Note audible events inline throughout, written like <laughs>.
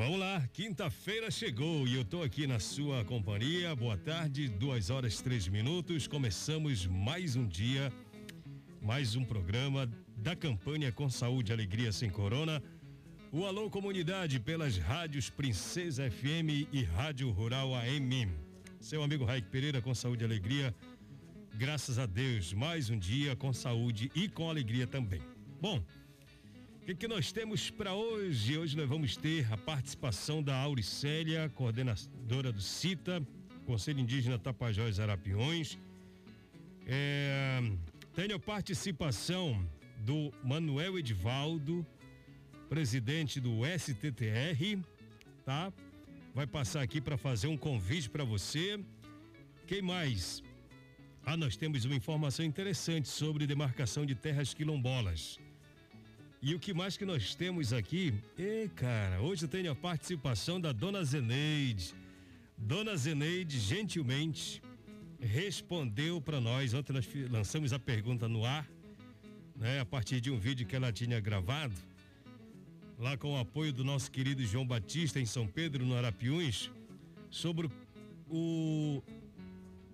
Vamos lá, quinta-feira chegou e eu tô aqui na sua companhia. Boa tarde, duas horas três minutos. Começamos mais um dia, mais um programa da campanha com saúde alegria sem corona. O Alô Comunidade pelas rádios Princesa FM e Rádio Rural AM. Seu amigo Raik Pereira com saúde e alegria. Graças a Deus, mais um dia com saúde e com alegria também. Bom, o que, que, nós temos para hoje? Hoje nós vamos ter a participação da Auricélia, coordenadora do CITA, Conselho Indígena Tapajós Arapiões. É, tenho a participação do Manuel Edivaldo, presidente do STTR, tá? Vai passar aqui para fazer um convite para você. Quem mais? Ah, nós temos uma informação interessante sobre demarcação de terras quilombolas. E o que mais que nós temos aqui? E cara, hoje eu tenho a participação da dona Zeneide. Dona Zeneide, gentilmente, respondeu para nós. Ontem nós lançamos a pergunta no ar, né? A partir de um vídeo que ela tinha gravado, lá com o apoio do nosso querido João Batista em São Pedro, no Arapiuns, sobre o.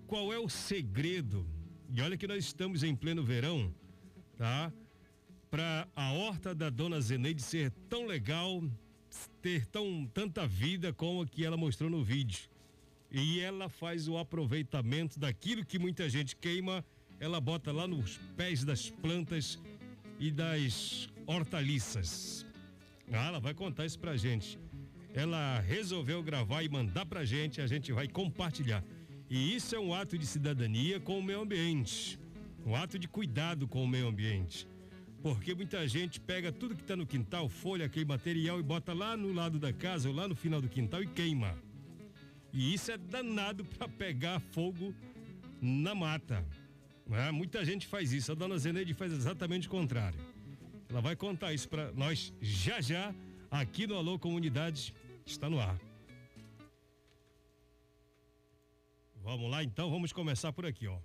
Qual é o segredo? E olha que nós estamos em pleno verão, tá? Para a horta da dona Zeneide ser tão legal, ter tão tanta vida como a que ela mostrou no vídeo. E ela faz o aproveitamento daquilo que muita gente queima, ela bota lá nos pés das plantas e das hortaliças. Ah, ela vai contar isso pra gente. Ela resolveu gravar e mandar pra gente, a gente vai compartilhar. E isso é um ato de cidadania com o meio ambiente. Um ato de cuidado com o meio ambiente. Porque muita gente pega tudo que está no quintal, folha, aquele material e bota lá no lado da casa ou lá no final do quintal e queima. E isso é danado para pegar fogo na mata. Né? Muita gente faz isso. A dona Zeneide faz exatamente o contrário. Ela vai contar isso para nós já já aqui no Alô Comunidade. Está no ar. Vamos lá então, vamos começar por aqui, ó.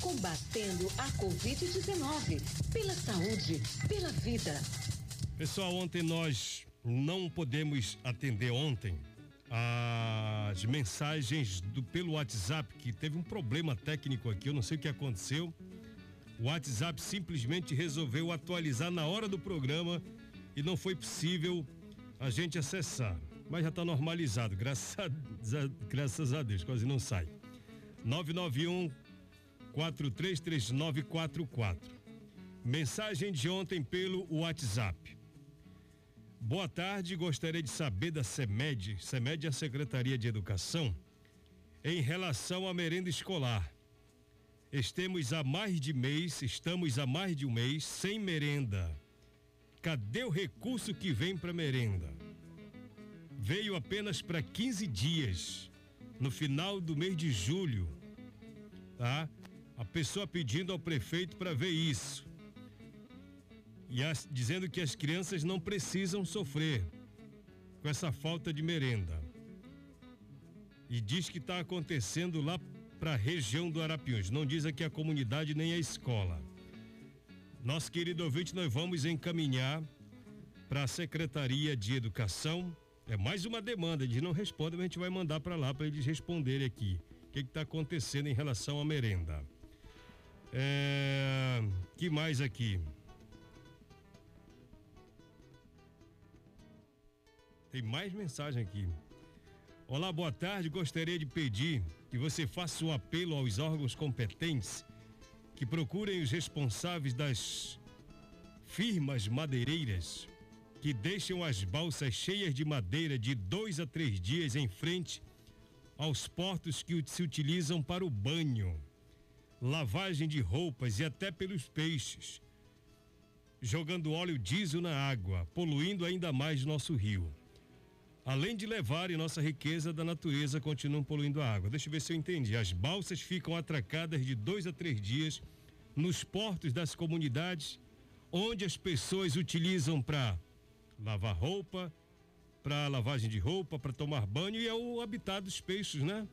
Combatendo a Covid-19. Pela saúde, pela vida. Pessoal, ontem nós não podemos atender ontem as mensagens do, pelo WhatsApp, que teve um problema técnico aqui, eu não sei o que aconteceu. O WhatsApp simplesmente resolveu atualizar na hora do programa e não foi possível a gente acessar. Mas já está normalizado, <laughs> graças a, graças a Deus, quase não sai. 991 433944. Mensagem de ontem pelo WhatsApp. Boa tarde, gostaria de saber da SEMED, SEMED é a Secretaria de Educação, em relação à merenda escolar. Estamos há mais de mês, estamos há mais de um mês sem merenda. Cadê o recurso que vem para merenda? Veio apenas para 15 dias, no final do mês de julho, tá? A pessoa pedindo ao prefeito para ver isso. E as, dizendo que as crianças não precisam sofrer com essa falta de merenda. E diz que está acontecendo lá para a região do Arapiuns. Não diz aqui a comunidade nem a escola. Nosso querido ouvinte, nós vamos encaminhar para a Secretaria de Educação. É mais uma demanda, eles não respondem, mas a gente vai mandar para lá para eles responderem aqui. O que está acontecendo em relação à merenda? É, que mais aqui? Tem mais mensagem aqui. Olá, boa tarde. Gostaria de pedir que você faça um apelo aos órgãos competentes que procurem os responsáveis das firmas madeireiras que deixam as balsas cheias de madeira de dois a três dias em frente aos portos que se utilizam para o banho, lavagem de roupas e até pelos peixes, jogando óleo diesel na água, poluindo ainda mais nosso rio. Além de levarem nossa riqueza da natureza, continuam poluindo a água. Deixa eu ver se eu entendi. As balsas ficam atracadas de dois a três dias nos portos das comunidades, onde as pessoas utilizam para lavar roupa, para lavagem de roupa, para tomar banho e é o habitat dos peixes, né?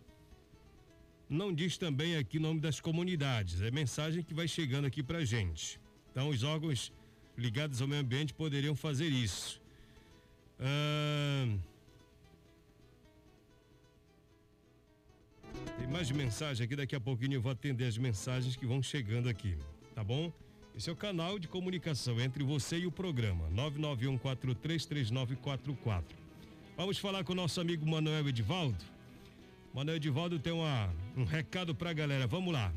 Não diz também aqui o nome das comunidades, é mensagem que vai chegando aqui para gente. Então, os órgãos ligados ao meio ambiente poderiam fazer isso. Ah, Tem mais mensagem aqui, daqui a pouquinho eu vou atender as mensagens que vão chegando aqui, tá bom? Esse é o canal de comunicação entre você e o programa, 991433944. Vamos falar com o nosso amigo Manuel Edivaldo. Manuel Edivaldo tem uma, um recado pra galera, vamos lá.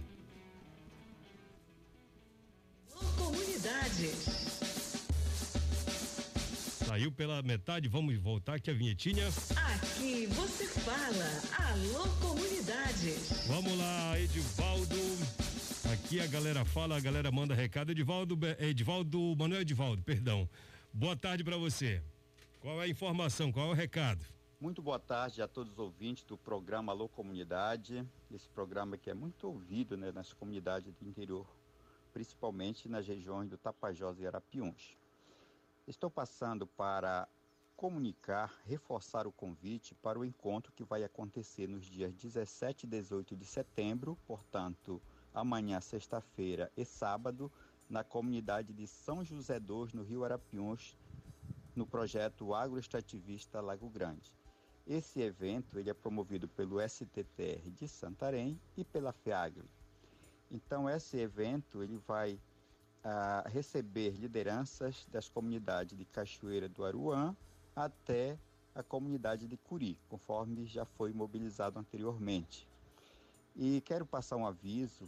Comunidades. Saiu pela metade, vamos voltar aqui a vinhetinha. Aqui você fala. Alô, comunidades. Vamos lá, Edivaldo. Aqui a galera fala, a galera manda recado. Edivaldo, Edivaldo, Manuel Edivaldo, perdão. Boa tarde para você. Qual é a informação? Qual é o recado? Muito boa tarde a todos os ouvintes do programa Alô Comunidade. Esse programa que é muito ouvido né, nas comunidades do interior, principalmente nas regiões do Tapajós e Arapiuns. Estou passando para comunicar, reforçar o convite para o encontro que vai acontecer nos dias 17 e 18 de setembro, portanto, amanhã, sexta-feira e sábado, na comunidade de São José dos, no Rio Arapiuns, no projeto agroextrativista Lago Grande. Esse evento ele é promovido pelo STTR de Santarém e pela FEAGRE. Então, esse evento ele vai a receber lideranças das comunidades de Cachoeira do Aruã até a comunidade de Curi, conforme já foi mobilizado anteriormente. E quero passar um aviso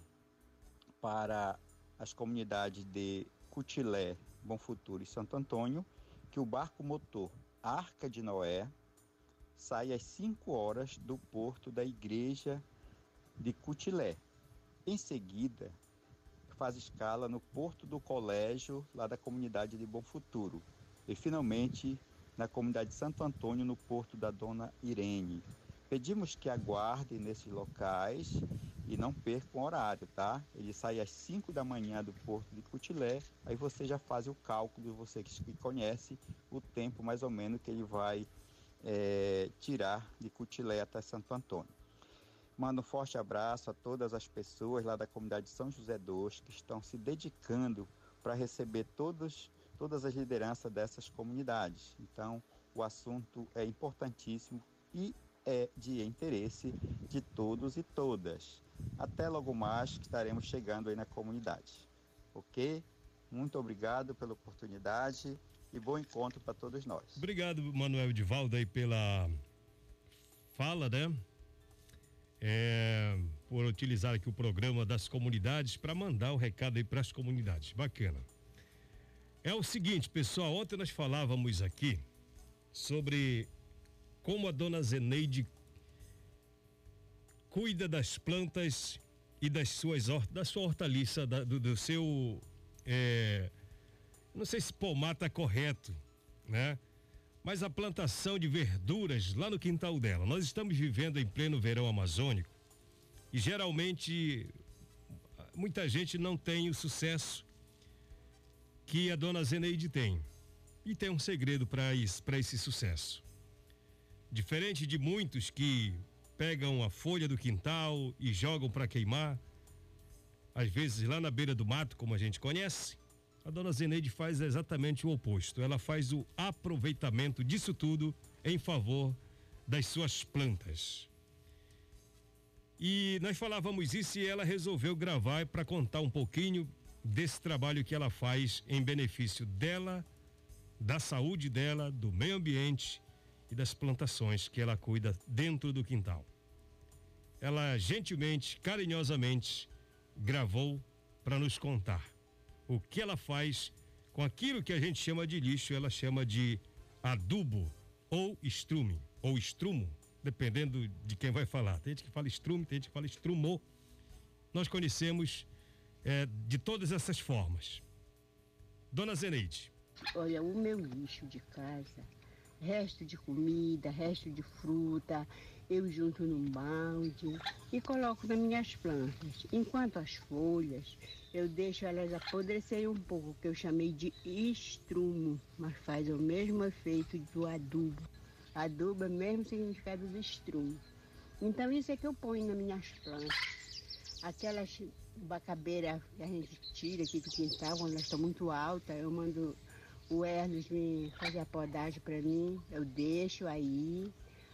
para as comunidades de Cutilé, Bom Futuro e Santo Antônio, que o barco motor Arca de Noé sai às 5 horas do porto da igreja de Cutilé. Em seguida, faz escala no Porto do Colégio, lá da comunidade de Bom Futuro. E finalmente na comunidade de Santo Antônio, no Porto da Dona Irene. Pedimos que aguardem nesses locais e não percam horário, tá? Ele sai às 5 da manhã do Porto de Cutilé, aí você já faz o cálculo, você que conhece o tempo mais ou menos que ele vai é, tirar de Cutilé até Santo Antônio. Mando um forte abraço a todas as pessoas lá da comunidade de São José dos que estão se dedicando para receber todos, todas as lideranças dessas comunidades. Então, o assunto é importantíssimo e é de interesse de todos e todas. Até logo mais que estaremos chegando aí na comunidade. Ok? Muito obrigado pela oportunidade e bom encontro para todos nós. Obrigado, Manuel Divaldo, aí pela fala, né? é, por utilizar aqui o programa das comunidades para mandar o recado aí para as comunidades. Bacana. É o seguinte, pessoal, ontem nós falávamos aqui sobre como a dona Zeneide cuida das plantas e das suas da sua hortaliça, da, do, do, seu é, não sei se pomar está correto, né? mas a plantação de verduras lá no quintal dela. Nós estamos vivendo em pleno verão amazônico e geralmente muita gente não tem o sucesso que a dona Zeneide tem. E tem um segredo para isso, para esse sucesso. Diferente de muitos que pegam a folha do quintal e jogam para queimar, às vezes lá na beira do mato, como a gente conhece, a dona Zeneide faz exatamente o oposto. Ela faz o aproveitamento disso tudo em favor das suas plantas. E nós falávamos isso e ela resolveu gravar para contar um pouquinho desse trabalho que ela faz em benefício dela, da saúde dela, do meio ambiente e das plantações que ela cuida dentro do quintal. Ela gentilmente, carinhosamente gravou para nos contar o que ela faz com aquilo que a gente chama de lixo, ela chama de adubo ou estrume ou estrumo, dependendo de quem vai falar. Tem gente que fala estrume, tem gente que fala estrumou. Nós conhecemos é, de todas essas formas. Dona Zeneide. Olha, o meu lixo de casa, resto de comida, resto de fruta, eu junto num balde e coloco nas minhas plantas. Enquanto as folhas, eu deixo elas apodrecerem um pouco, que eu chamei de estrumo, mas faz o mesmo efeito do adubo. Adubo é o mesmo significado do estrumo. Então isso é que eu ponho nas minhas plantas. Aquelas bacabeiras que a gente tira aqui do quintal, quando elas estão muito altas, eu mando o Erlos me fazer a podagem para mim, eu deixo aí.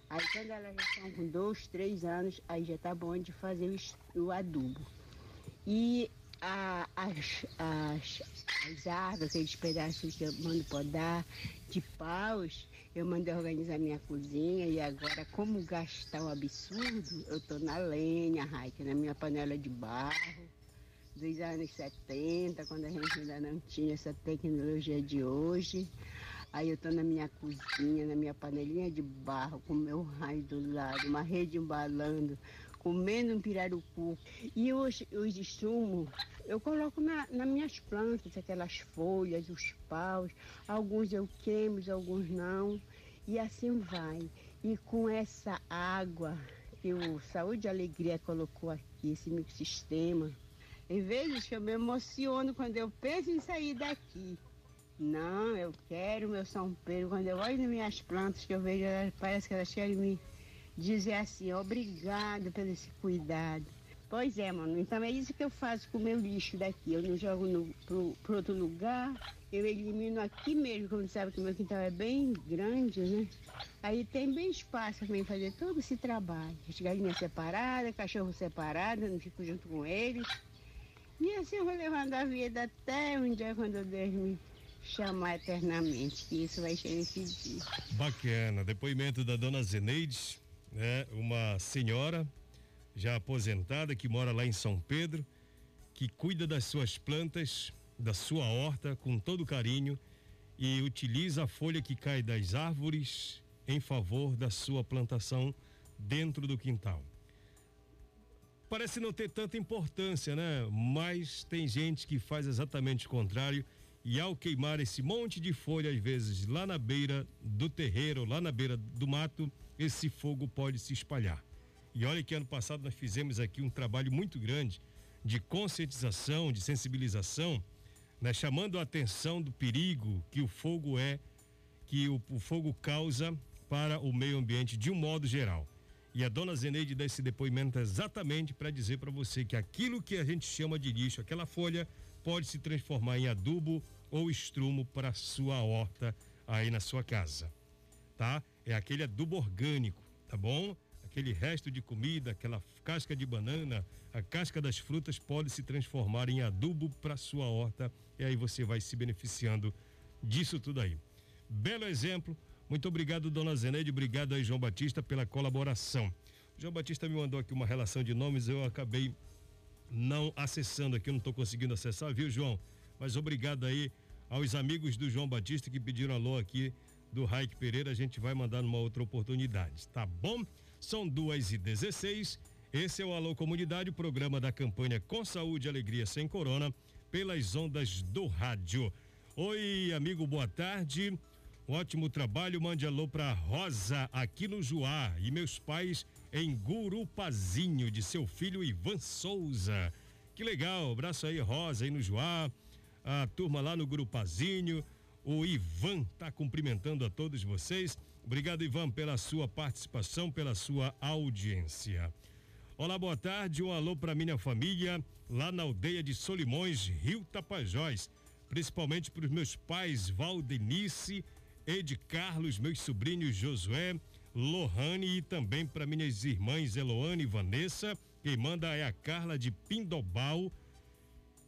Aí quando elas já estão com dois, três anos, aí já tá bom de fazer o, o adubo. E a, as, as, as árvores, aqueles pedaços que eu mando podar, de paus, eu mandei organizar minha cozinha e agora, como gastar um absurdo, eu tô na lenha, Raik, na minha panela de barro, dos anos 70, quando a gente ainda não tinha essa tecnologia de hoje. Aí eu tô na minha cozinha, na minha panelinha de barro, com meu raio do lado, uma rede embalando, comendo um pirarucu. E os, os insumos eu coloco na, nas minhas plantas, aquelas folhas, os paus. Alguns eu queimo, alguns não. E assim vai. E com essa água que o Saúde e Alegria colocou aqui, esse microsistema, em vez que eu me emociono quando eu penso em sair daqui. Não, eu quero meu São Pedro. Quando eu olho nas minhas plantas, que eu vejo, parece que elas querem me dizer assim, obrigado pelo esse cuidado. Pois é, mano. Então é isso que eu faço com o meu lixo daqui. Eu não jogo no, pro, pro outro lugar, eu elimino aqui mesmo, como sabe que o meu quintal é bem grande, né? Aí tem bem espaço para mim fazer todo esse trabalho. As galinhas separadas, cachorro separado, eu não fico junto com eles. E assim eu vou levando a vida até um dia quando Deus me chamar eternamente, que isso vai chegar esse dia. Bacana. Depoimento da dona Zeneide, né? Uma senhora já aposentada que mora lá em São Pedro, que cuida das suas plantas, da sua horta com todo carinho e utiliza a folha que cai das árvores em favor da sua plantação dentro do quintal parece não ter tanta importância, né? Mas tem gente que faz exatamente o contrário e ao queimar esse monte de folha, às vezes lá na beira do terreiro, lá na beira do mato, esse fogo pode se espalhar. E olha que ano passado nós fizemos aqui um trabalho muito grande de conscientização, de sensibilização, né? chamando a atenção do perigo que o fogo é, que o, o fogo causa para o meio ambiente de um modo geral. E a dona Zeneide dá esse depoimento exatamente para dizer para você que aquilo que a gente chama de lixo, aquela folha, pode se transformar em adubo ou estrumo para sua horta aí na sua casa. Tá? É aquele adubo orgânico, tá bom? Aquele resto de comida, aquela casca de banana, a casca das frutas pode se transformar em adubo para sua horta e aí você vai se beneficiando disso tudo aí. Belo exemplo muito obrigado, dona Zeneide. Obrigado aí, João Batista, pela colaboração. João Batista me mandou aqui uma relação de nomes, eu acabei não acessando aqui, eu não estou conseguindo acessar, viu, João? Mas obrigado aí aos amigos do João Batista que pediram alô aqui do Raik Pereira. A gente vai mandar numa outra oportunidade, tá bom? São duas e dezesseis. Esse é o Alô Comunidade, o programa da campanha Com Saúde e Alegria Sem Corona, pelas ondas do rádio. Oi, amigo, boa tarde. Um ótimo trabalho, mande alô pra Rosa, aqui no Juá, e meus pais em Gurupazinho, de seu filho Ivan Souza. Que legal, abraço aí, Rosa, aí no Juá, a turma lá no Gurupazinho, o Ivan tá cumprimentando a todos vocês. Obrigado, Ivan, pela sua participação, pela sua audiência. Olá, boa tarde, um alô para minha família lá na aldeia de Solimões, Rio Tapajós, principalmente para os meus pais Valdenice Ed Carlos, meus sobrinhos Josué, Lohane e também para minhas irmãs Eloane e Vanessa. Quem manda é a Carla de Pindobal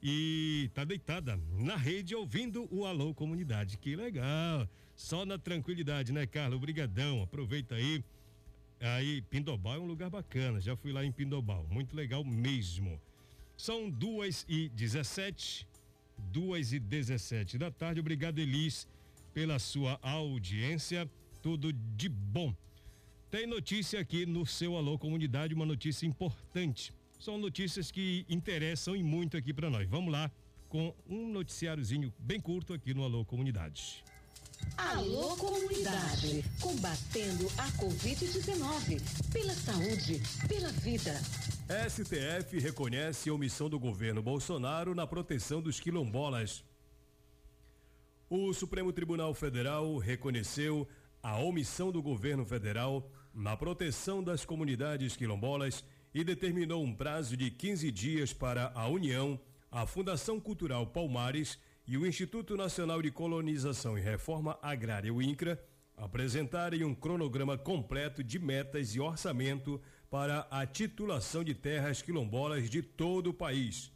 e tá deitada na rede ouvindo o Alô Comunidade. Que legal! Só na tranquilidade, né, Carlos? Obrigadão. Aproveita aí. Aí, Pindobal é um lugar bacana. Já fui lá em Pindobal. Muito legal mesmo. São duas e dezessete. Duas e dezessete da tarde. Obrigado, Elis, pela sua audiência. Tudo de bom. Tem notícia aqui no seu Alô Comunidade, uma notícia importante. São notícias que interessam e muito aqui para nós. Vamos lá com um noticiáriozinho bem curto aqui no Alô Comunidade. Alô Comunidade, combatendo a Covid-19, pela saúde, pela vida. STF reconhece a omissão do governo Bolsonaro na proteção dos quilombolas. O Supremo Tribunal Federal reconheceu a omissão do governo federal na proteção das comunidades quilombolas e determinou um prazo de 15 dias para a União, a Fundação Cultural Palmares e o Instituto Nacional de Colonização e Reforma Agrária, o INCRA, apresentarem um cronograma completo de metas e orçamento para a titulação de terras quilombolas de todo o país.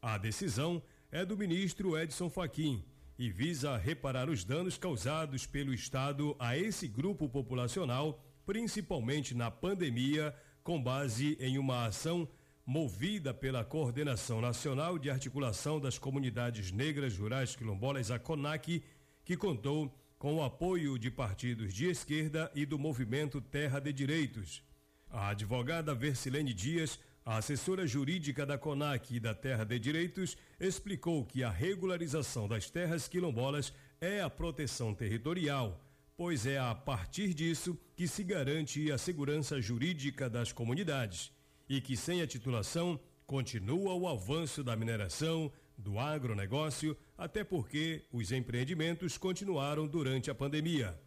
A decisão é do ministro Edson Fachin e visa reparar os danos causados pelo Estado a esse grupo populacional, principalmente na pandemia, com base em uma ação movida pela Coordenação Nacional de Articulação das Comunidades Negras Rurais Quilombolas, a CONAC, que contou com o apoio de partidos de esquerda e do movimento Terra de Direitos. A advogada Versilene Dias, a assessora jurídica da CONAC e da Terra de Direitos, explicou que a regularização das terras quilombolas é a proteção territorial, pois é a partir disso que se garante a segurança jurídica das comunidades e que sem a titulação continua o avanço da mineração, do agronegócio, até porque os empreendimentos continuaram durante a pandemia.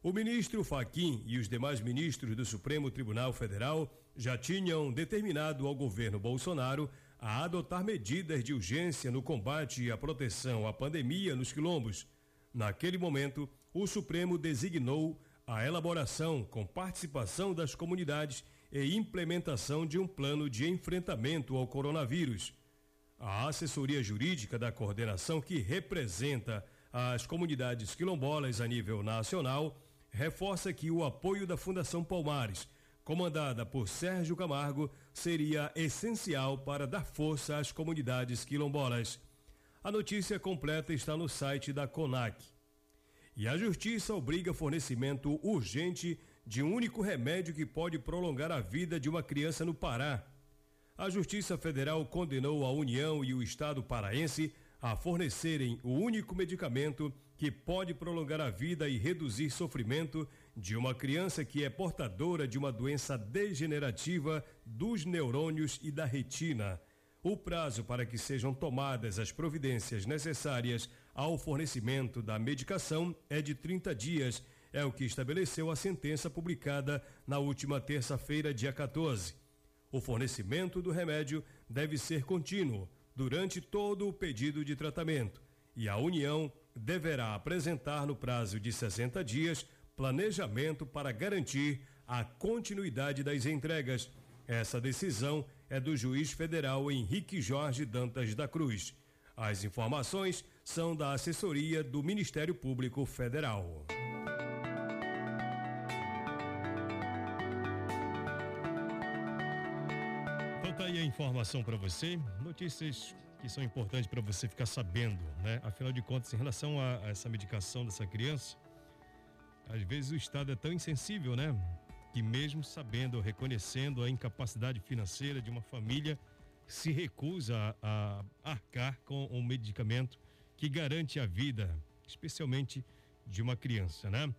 O ministro Faquim e os demais ministros do Supremo Tribunal Federal já tinham determinado ao governo Bolsonaro a adotar medidas de urgência no combate e a proteção à pandemia nos quilombos. Naquele momento, o Supremo designou a elaboração com participação das comunidades e implementação de um plano de enfrentamento ao coronavírus. A assessoria jurídica da coordenação que representa as comunidades quilombolas a nível nacional reforça que o apoio da Fundação Palmares, comandada por Sérgio Camargo, seria essencial para dar força às comunidades quilombolas. A notícia completa está no site da CONAC. E a Justiça obriga fornecimento urgente de um único remédio que pode prolongar a vida de uma criança no Pará. A Justiça Federal condenou a União e o Estado paraense a fornecerem o único medicamento que pode prolongar a vida e reduzir sofrimento de uma criança que é portadora de uma doença degenerativa dos neurônios e da retina. O prazo para que sejam tomadas as providências necessárias ao fornecimento da medicação é de 30 dias é o que estabeleceu a sentença publicada na última terça-feira, dia 14. O fornecimento do remédio deve ser contínuo durante todo o pedido de tratamento e a União deverá apresentar no prazo de 60 dias planejamento para garantir a continuidade das entregas. Essa decisão é do juiz federal Henrique Jorge Dantas da Cruz. As informações são da assessoria do Ministério Público Federal. aí a informação para você, notícias que são importantes para você ficar sabendo, né? Afinal de contas, em relação a, a, essa medicação dessa criança, às vezes o Estado é tão insensível, né? Que mesmo sabendo, reconhecendo a incapacidade financeira de uma família, se recusa a, arcar com um medicamento que garante a vida, especialmente de uma criança, né?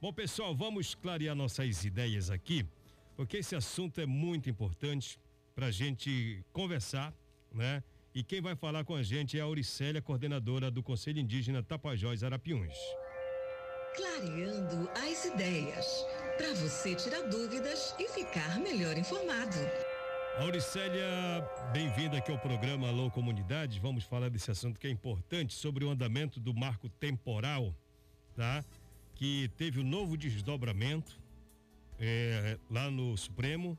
Bom, pessoal, vamos clarear nossas ideias aqui, porque esse assunto é muito importante para a gente conversar, né? E quem vai falar com a gente é a Auricélia, coordenadora do Conselho Indígena Tapajós Arapiuns. Clareando as ideias, para você tirar dúvidas e ficar melhor informado. Auricélia, bem-vinda aqui ao programa Alô Comunidade. Vamos falar desse assunto que é importante sobre o andamento do marco temporal, tá? Que teve um novo desdobramento é, lá no Supremo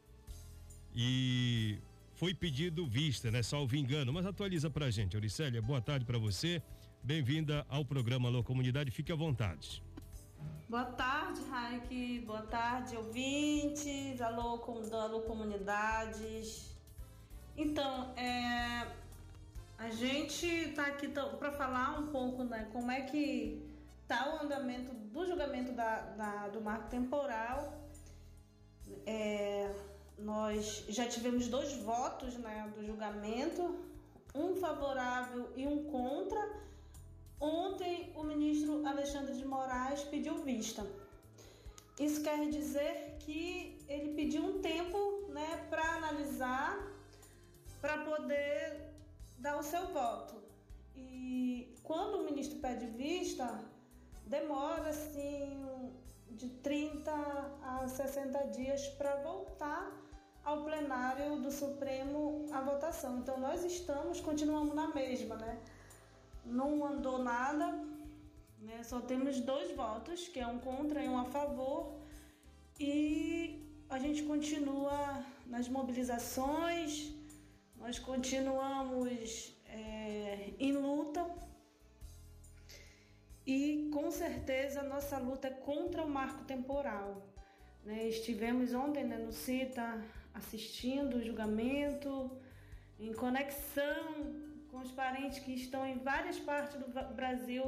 e foi pedido vista, né? Salvo engano. Mas atualiza pra gente, Auricélia. Boa tarde para você. Bem-vinda ao programa Alô Comunidade, fique à vontade. Boa tarde, Raik. Boa tarde, ouvintes. Alô, alô comunidades. Então, é, a gente está aqui para falar um pouco, né, como é que está o andamento do julgamento da, da do marco temporal. É, nós já tivemos dois votos né, do julgamento, um favorável e um contra. Ontem, o ministro Alexandre de Moraes pediu vista. Isso quer dizer que ele pediu um tempo né, para analisar, para poder dar o seu voto. E quando o ministro pede vista, demora assim de 30 a 60 dias para voltar ao plenário do Supremo a votação. Então nós estamos, continuamos na mesma, né? Não andou nada, né? Só temos dois votos, que é um contra e um a favor. E a gente continua nas mobilizações, nós continuamos é, em luta e com certeza nossa luta é contra o marco temporal. Né? Estivemos ontem né, no CITA assistindo o julgamento, em conexão com os parentes que estão em várias partes do Brasil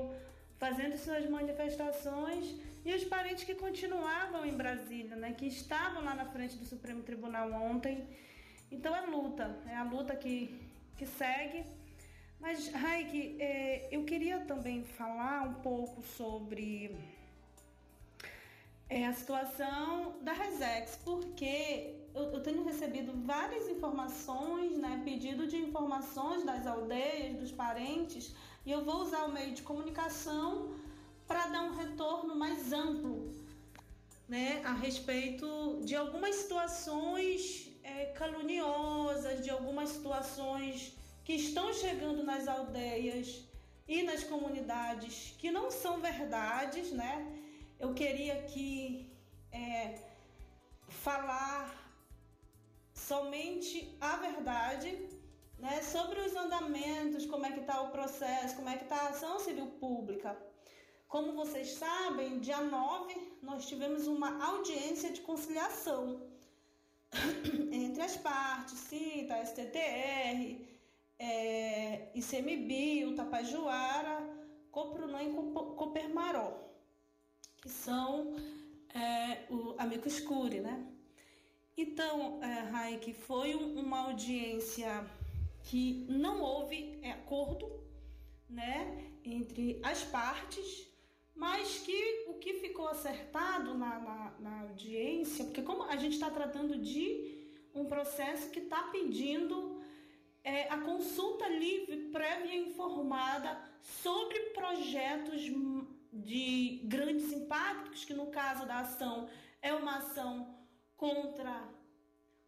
fazendo suas manifestações e os parentes que continuavam em Brasília, né, que estavam lá na frente do Supremo Tribunal ontem. Então é luta, é a luta que, que segue mas, Raik, é, eu queria também falar um pouco sobre é, a situação da Resex, porque eu, eu, tenho recebido várias informações, né, pedido de informações das aldeias, dos parentes, e eu vou usar o meio de comunicação para dar um retorno mais amplo né, a respeito de algumas situações é, caluniosas, de algumas situações que estão chegando nas aldeias e nas comunidades que não são verdades, né? Eu queria aqui é, falar somente a verdade, né? Sobre os andamentos, como é que está o processo, como é que está a ação civil pública. Como vocês sabem, dia 9 nós tivemos uma audiência de conciliação <coughs> entre as partes, CITA, STTR, é, ICMBio, Tapajuara, Coprunã e Copermaró, que são é, o amigo escure, né? Então, é, Raik, foi um, uma audiência que não houve é, acordo, né, entre as partes, mas que o que ficou acertado na, na, na audiência, porque como a gente está tratando de um processo que está pedindo é, a consulta livre, prévia informada sobre projetos de grandes impactos, que no caso da ação é uma ação contra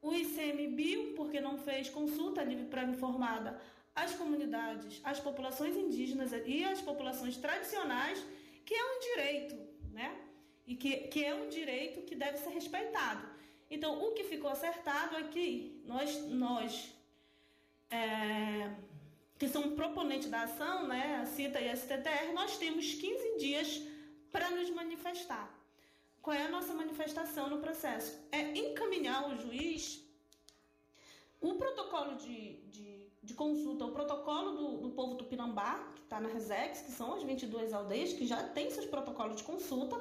o ICMBio, porque não fez consulta livre, prévia informada às comunidades, às populações indígenas e às populações tradicionais, que é um direito, né? E que, que é um direito que deve ser respeitado. Então, o que ficou acertado é que nós, nós é, que são proponentes da ação, né, a CITA e a STTR, nós temos 15 dias para nos manifestar. Qual é a nossa manifestação no processo? É encaminhar ao juiz o protocolo de, de, de consulta, o protocolo do, do povo tupinambá, que está na Resex, que são as 22 aldeias que já têm seus protocolos de consulta,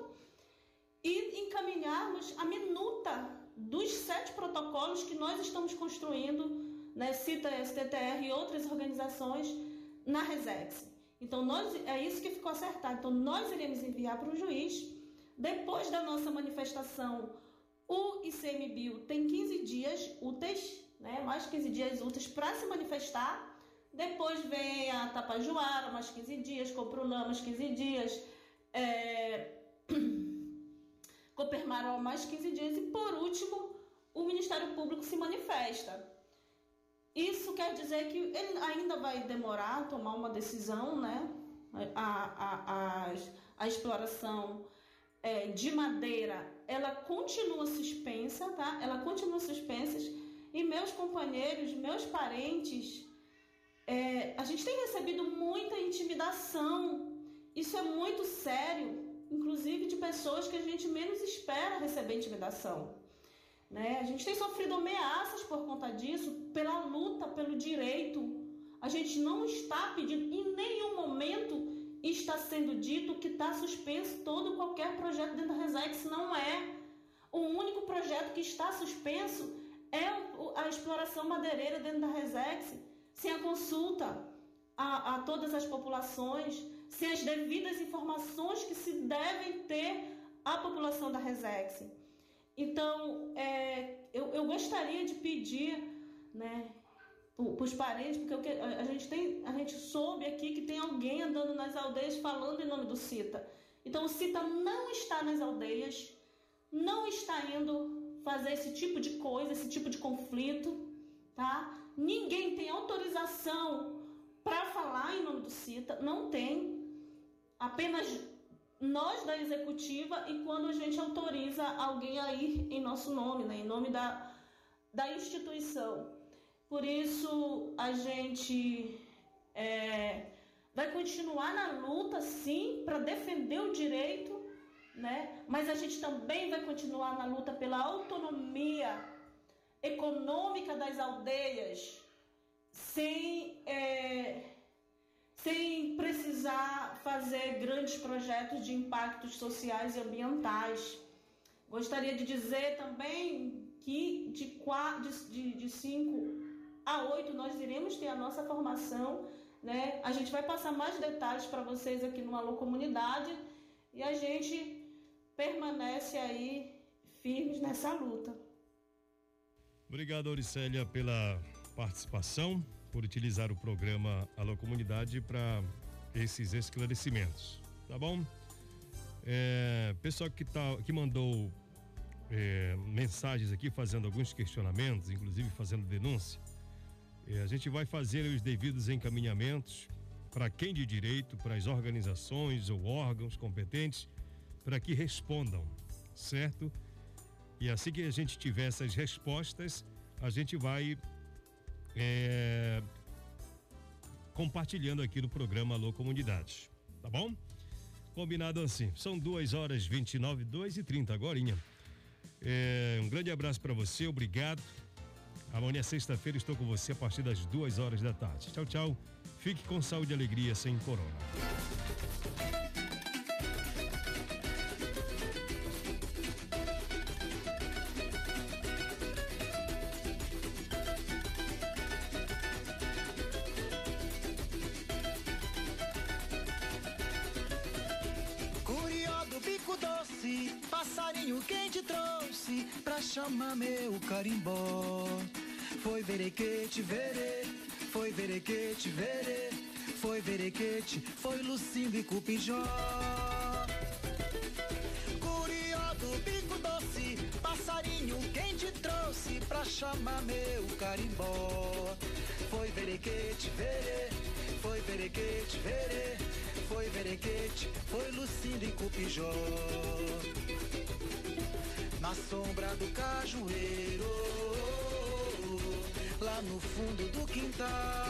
e encaminharmos a minuta dos sete protocolos que nós estamos construindo né, cita STTR e outras organizações na Resex. Então, nós, é isso que ficou acertado. Então, nós iremos enviar para o juiz. Depois da nossa manifestação, o ICMBio tem 15 dias úteis, né, mais 15 dias úteis para se manifestar. Depois vem a Tapajuara, mais 15 dias, Coprunã, mais 15 dias, é... <coughs> Copermaró, mais 15 dias. E, por último, o Ministério Público se manifesta. Isso quer dizer que ele ainda vai demorar a tomar uma decisão, né? A, a, a, a exploração é, de madeira, ela continua suspensa, tá? Ela continua suspensa e meus companheiros, meus parentes É, a gente tem recebido muita intimidação. Isso é muito sério, inclusive de pessoas que a gente menos espera receber intimidação. Né? A gente tem sofrido ameaças por conta disso, pela luta pelo direito. A gente não está pedindo, em nenhum momento está sendo dito que está suspenso todo qualquer projeto dentro da Resex. Não é. O único projeto que está suspenso é a exploração madeireira dentro da Resex, sem a consulta a, a todas as populações, sem as devidas informações que se devem ter à população da Resex. Então, é, eu, eu gostaria de pedir né, para os parentes, porque a, gente tem, a gente soube aqui que tem alguém andando nas aldeias falando em nome do CITA. Então, o CITA não está nas aldeias, não está indo fazer esse tipo de coisa, esse tipo de conflito, tá? Ninguém tem autorização para falar em nome do CITA, não tem. Apenas nós da executiva e quando a gente autoriza alguém a ir em nosso nome, né, em nome da, da instituição. Por isso a gente é, vai continuar na luta, sim, para defender o direito, né? Mas a gente também vai continuar na luta pela autonomia econômica das aldeias, sem é, sem precisar fazer grandes projetos de impactos sociais e ambientais. Gostaria de dizer também que de, quatro, de, de cinco a oito nós iremos ter a nossa formação. Né? A gente vai passar mais detalhes para vocês aqui no Alô Comunidade e a gente permanece aí firmes nessa luta. Obrigado, Auricélia, pela participação por utilizar o programa Alô Comunidade para esses esclarecimentos, tá bom? É, pessoal que, tá, que mandou é, mensagens aqui fazendo alguns questionamentos, inclusive fazendo denúncia, é, a gente vai fazer os devidos encaminhamentos para quem de direito, para as organizações ou órgãos competentes, para que respondam, certo? E assim que a gente tiver essas respostas, a gente vai é, compartilhando aqui no programa Alô Comunidade. Tá bom? Combinado assim. São duas horas 29, 2 e 30 agora. É, um grande abraço para você, obrigado. Amanhã, sexta-feira, estou com você a partir das duas horas da tarde. Tchau, tchau. Fique com saúde e alegria sem corona. chama meu carimbó. Foi verequete, verê, foi verequete, verê, foi verequete, foi Lucindo e Cupijó. Curió do bico doce, passarinho quem te trouxe pra chamar meu carimbó. Foi verequete, verê, foi verequete, verê, foi verequete, foi Lucindo e Cupijó na sombra do cajueiro, lá no fundo do quintal.